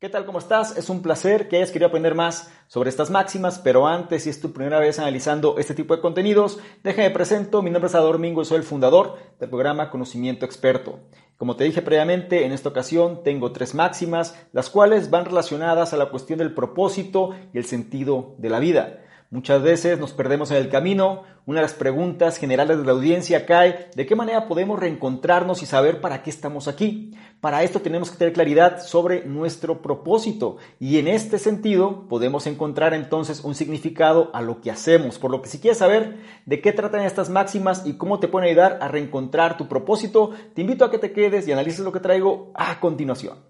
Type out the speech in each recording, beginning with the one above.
¿Qué tal? ¿Cómo estás? Es un placer que hayas querido aprender más sobre estas máximas, pero antes, si es tu primera vez analizando este tipo de contenidos, déjame presento, mi nombre es Ador Mingo y soy el fundador del programa Conocimiento Experto. Como te dije previamente, en esta ocasión tengo tres máximas, las cuales van relacionadas a la cuestión del propósito y el sentido de la vida. Muchas veces nos perdemos en el camino. Una de las preguntas generales de la audiencia cae, ¿de qué manera podemos reencontrarnos y saber para qué estamos aquí? Para esto tenemos que tener claridad sobre nuestro propósito y en este sentido podemos encontrar entonces un significado a lo que hacemos. Por lo que si quieres saber de qué tratan estas máximas y cómo te pueden ayudar a reencontrar tu propósito, te invito a que te quedes y analices lo que traigo a continuación.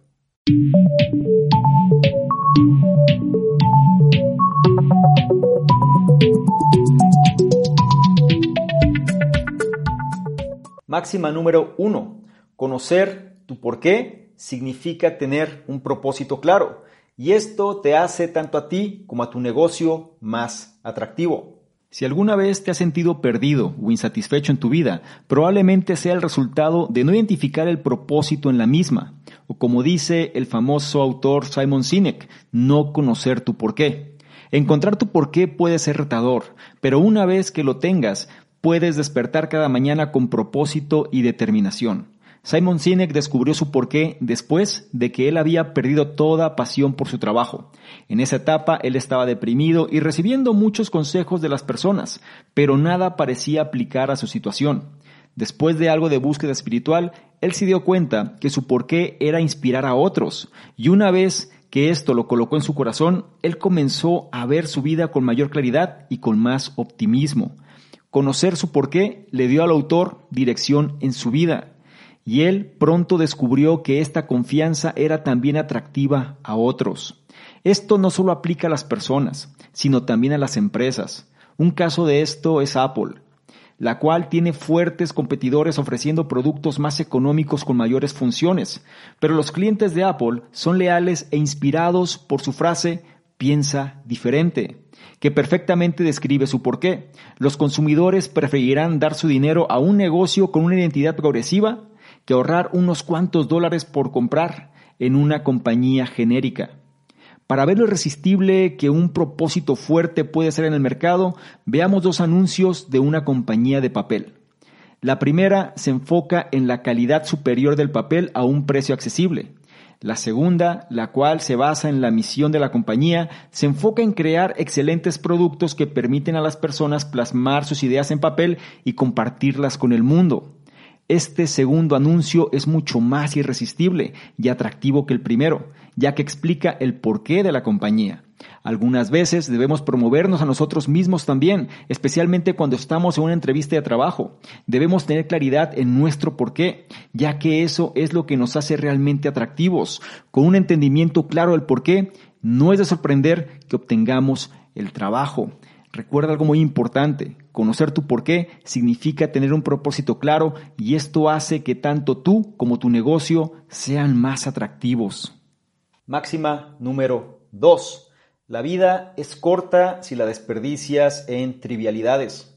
Máxima número uno. Conocer tu por qué significa tener un propósito claro. Y esto te hace tanto a ti como a tu negocio más atractivo. Si alguna vez te has sentido perdido o insatisfecho en tu vida, probablemente sea el resultado de no identificar el propósito en la misma, o como dice el famoso autor Simon Sinek, no conocer tu porqué. Encontrar tu porqué puede ser retador, pero una vez que lo tengas, puedes despertar cada mañana con propósito y determinación. Simon Sinek descubrió su porqué después de que él había perdido toda pasión por su trabajo. En esa etapa él estaba deprimido y recibiendo muchos consejos de las personas, pero nada parecía aplicar a su situación. Después de algo de búsqueda espiritual, él se dio cuenta que su porqué era inspirar a otros, y una vez que esto lo colocó en su corazón, él comenzó a ver su vida con mayor claridad y con más optimismo. Conocer su porqué le dio al autor dirección en su vida y él pronto descubrió que esta confianza era también atractiva a otros. Esto no solo aplica a las personas, sino también a las empresas. Un caso de esto es Apple, la cual tiene fuertes competidores ofreciendo productos más económicos con mayores funciones, pero los clientes de Apple son leales e inspirados por su frase piensa diferente que perfectamente describe su porqué. Los consumidores preferirán dar su dinero a un negocio con una identidad progresiva que ahorrar unos cuantos dólares por comprar en una compañía genérica. Para ver lo irresistible que un propósito fuerte puede ser en el mercado, veamos dos anuncios de una compañía de papel. La primera se enfoca en la calidad superior del papel a un precio accesible. La segunda, la cual se basa en la misión de la compañía, se enfoca en crear excelentes productos que permiten a las personas plasmar sus ideas en papel y compartirlas con el mundo. Este segundo anuncio es mucho más irresistible y atractivo que el primero, ya que explica el porqué de la compañía. Algunas veces debemos promovernos a nosotros mismos también, especialmente cuando estamos en una entrevista de trabajo. Debemos tener claridad en nuestro porqué, ya que eso es lo que nos hace realmente atractivos. Con un entendimiento claro del porqué, no es de sorprender que obtengamos el trabajo. Recuerda algo muy importante, conocer tu porqué significa tener un propósito claro y esto hace que tanto tú como tu negocio sean más atractivos. Máxima número 2 la vida es corta si la desperdicias en trivialidades.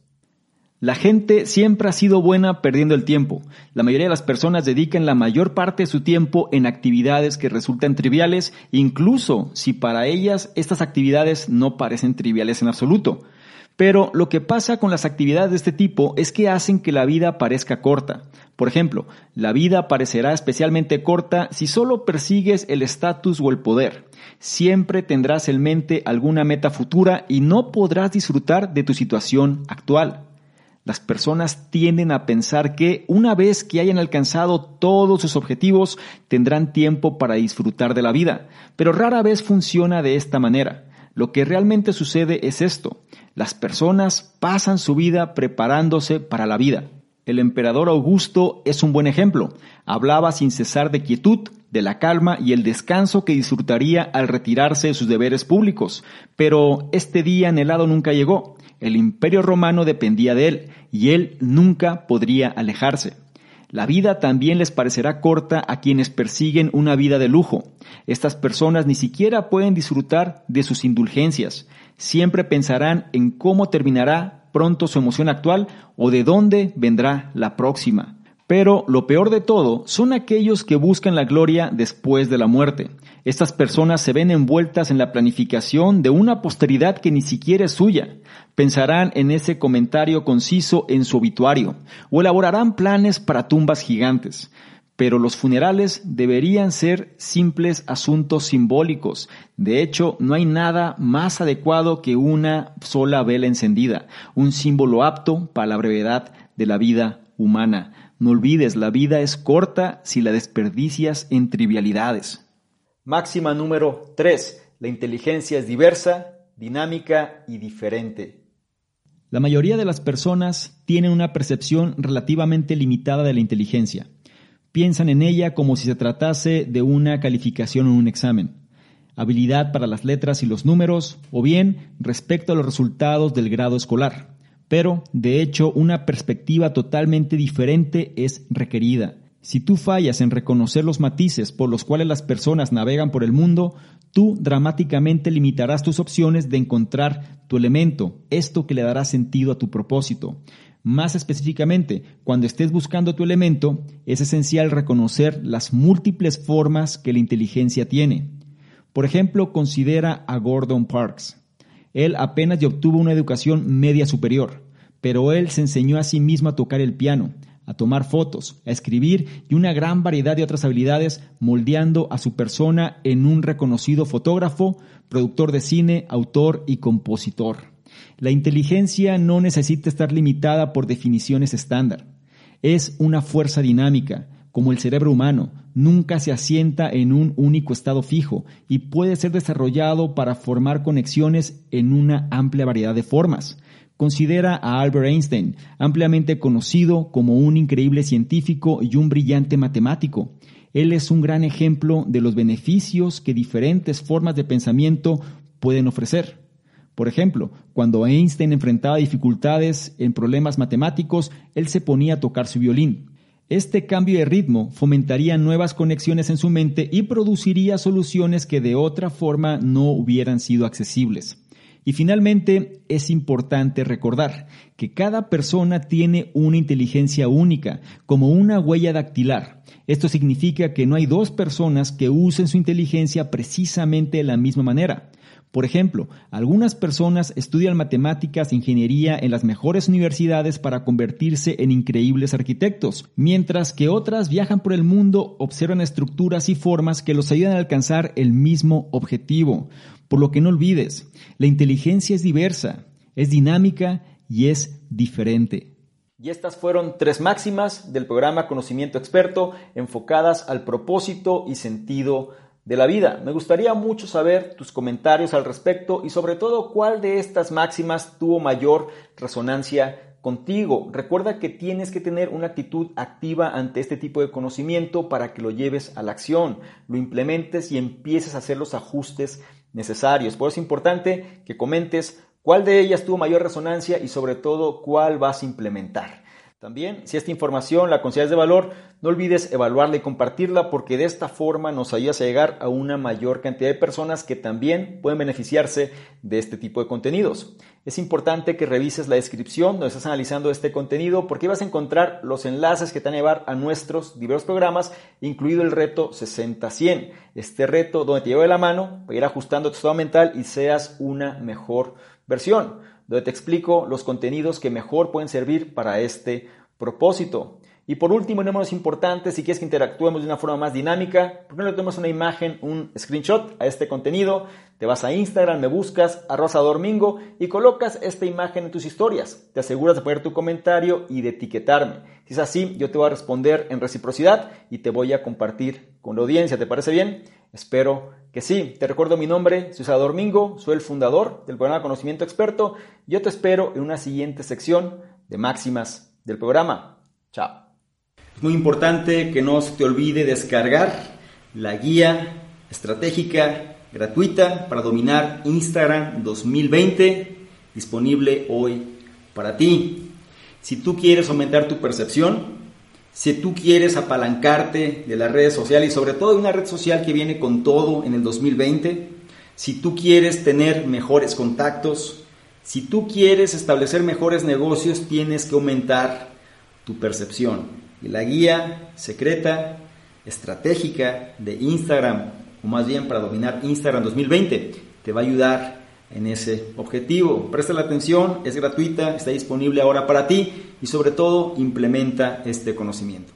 La gente siempre ha sido buena perdiendo el tiempo. La mayoría de las personas dedican la mayor parte de su tiempo en actividades que resultan triviales, incluso si para ellas estas actividades no parecen triviales en absoluto. Pero lo que pasa con las actividades de este tipo es que hacen que la vida parezca corta. Por ejemplo, la vida parecerá especialmente corta si solo persigues el estatus o el poder. Siempre tendrás en mente alguna meta futura y no podrás disfrutar de tu situación actual. Las personas tienden a pensar que una vez que hayan alcanzado todos sus objetivos, tendrán tiempo para disfrutar de la vida, pero rara vez funciona de esta manera. Lo que realmente sucede es esto. Las personas pasan su vida preparándose para la vida. El emperador Augusto es un buen ejemplo. Hablaba sin cesar de quietud, de la calma y el descanso que disfrutaría al retirarse de sus deberes públicos. Pero este día anhelado nunca llegó. El imperio romano dependía de él y él nunca podría alejarse. La vida también les parecerá corta a quienes persiguen una vida de lujo. Estas personas ni siquiera pueden disfrutar de sus indulgencias. Siempre pensarán en cómo terminará pronto su emoción actual o de dónde vendrá la próxima. Pero lo peor de todo son aquellos que buscan la gloria después de la muerte. Estas personas se ven envueltas en la planificación de una posteridad que ni siquiera es suya. Pensarán en ese comentario conciso en su obituario o elaborarán planes para tumbas gigantes. Pero los funerales deberían ser simples asuntos simbólicos. De hecho, no hay nada más adecuado que una sola vela encendida, un símbolo apto para la brevedad de la vida humana. No olvides, la vida es corta si la desperdicias en trivialidades. Máxima número 3. La inteligencia es diversa, dinámica y diferente. La mayoría de las personas tienen una percepción relativamente limitada de la inteligencia. Piensan en ella como si se tratase de una calificación en un examen, habilidad para las letras y los números, o bien respecto a los resultados del grado escolar. Pero, de hecho, una perspectiva totalmente diferente es requerida. Si tú fallas en reconocer los matices por los cuales las personas navegan por el mundo, tú dramáticamente limitarás tus opciones de encontrar tu elemento, esto que le dará sentido a tu propósito. Más específicamente, cuando estés buscando tu elemento, es esencial reconocer las múltiples formas que la inteligencia tiene. Por ejemplo, considera a Gordon Parks. Él apenas obtuvo una educación media superior, pero él se enseñó a sí mismo a tocar el piano, a tomar fotos, a escribir y una gran variedad de otras habilidades, moldeando a su persona en un reconocido fotógrafo, productor de cine, autor y compositor. La inteligencia no necesita estar limitada por definiciones estándar. Es una fuerza dinámica, como el cerebro humano, nunca se asienta en un único estado fijo y puede ser desarrollado para formar conexiones en una amplia variedad de formas. Considera a Albert Einstein, ampliamente conocido como un increíble científico y un brillante matemático. Él es un gran ejemplo de los beneficios que diferentes formas de pensamiento pueden ofrecer. Por ejemplo, cuando Einstein enfrentaba dificultades en problemas matemáticos, él se ponía a tocar su violín. Este cambio de ritmo fomentaría nuevas conexiones en su mente y produciría soluciones que de otra forma no hubieran sido accesibles. Y finalmente, es importante recordar que cada persona tiene una inteligencia única, como una huella dactilar. Esto significa que no hay dos personas que usen su inteligencia precisamente de la misma manera. Por ejemplo, algunas personas estudian matemáticas e ingeniería en las mejores universidades para convertirse en increíbles arquitectos, mientras que otras viajan por el mundo, observan estructuras y formas que los ayudan a alcanzar el mismo objetivo. Por lo que no olvides, la inteligencia es diversa, es dinámica y es diferente. Y estas fueron tres máximas del programa Conocimiento Experto enfocadas al propósito y sentido de la vida. Me gustaría mucho saber tus comentarios al respecto y sobre todo cuál de estas máximas tuvo mayor resonancia contigo. Recuerda que tienes que tener una actitud activa ante este tipo de conocimiento para que lo lleves a la acción, lo implementes y empieces a hacer los ajustes necesarios. Por eso es importante que comentes cuál de ellas tuvo mayor resonancia y sobre todo cuál vas a implementar. También, si esta información la consideras de valor, no olvides evaluarla y compartirla porque de esta forma nos ayudas a llegar a una mayor cantidad de personas que también pueden beneficiarse de este tipo de contenidos. Es importante que revises la descripción donde estás analizando este contenido porque vas a encontrar los enlaces que te van a llevar a nuestros diversos programas, incluido el reto 60-100. Este reto donde te llevo de la mano para ir ajustando tu estado mental y seas una mejor versión donde te explico los contenidos que mejor pueden servir para este propósito. Y por último, y no menos importante, si quieres que interactuemos de una forma más dinámica, ¿por qué no le tomas una imagen, un screenshot a este contenido? Te vas a Instagram, me buscas a Rosa Domingo y colocas esta imagen en tus historias. Te aseguras de poner tu comentario y de etiquetarme. Si es así, yo te voy a responder en reciprocidad y te voy a compartir con la audiencia. ¿Te parece bien? Espero que sí. Te recuerdo mi nombre, soy Salvador Mingo, soy el fundador del programa Conocimiento Experto. Yo te espero en una siguiente sección de máximas del programa. Chao. Es muy importante que no se te olvide descargar la guía estratégica gratuita para dominar Instagram 2020, disponible hoy para ti. Si tú quieres aumentar tu percepción, si tú quieres apalancarte de las redes sociales y sobre todo de una red social que viene con todo en el 2020, si tú quieres tener mejores contactos, si tú quieres establecer mejores negocios, tienes que aumentar tu percepción. Y la guía secreta, estratégica de Instagram o más bien para dominar Instagram 2020. Te va a ayudar en ese objetivo. Presta la atención, es gratuita, está disponible ahora para ti y sobre todo implementa este conocimiento.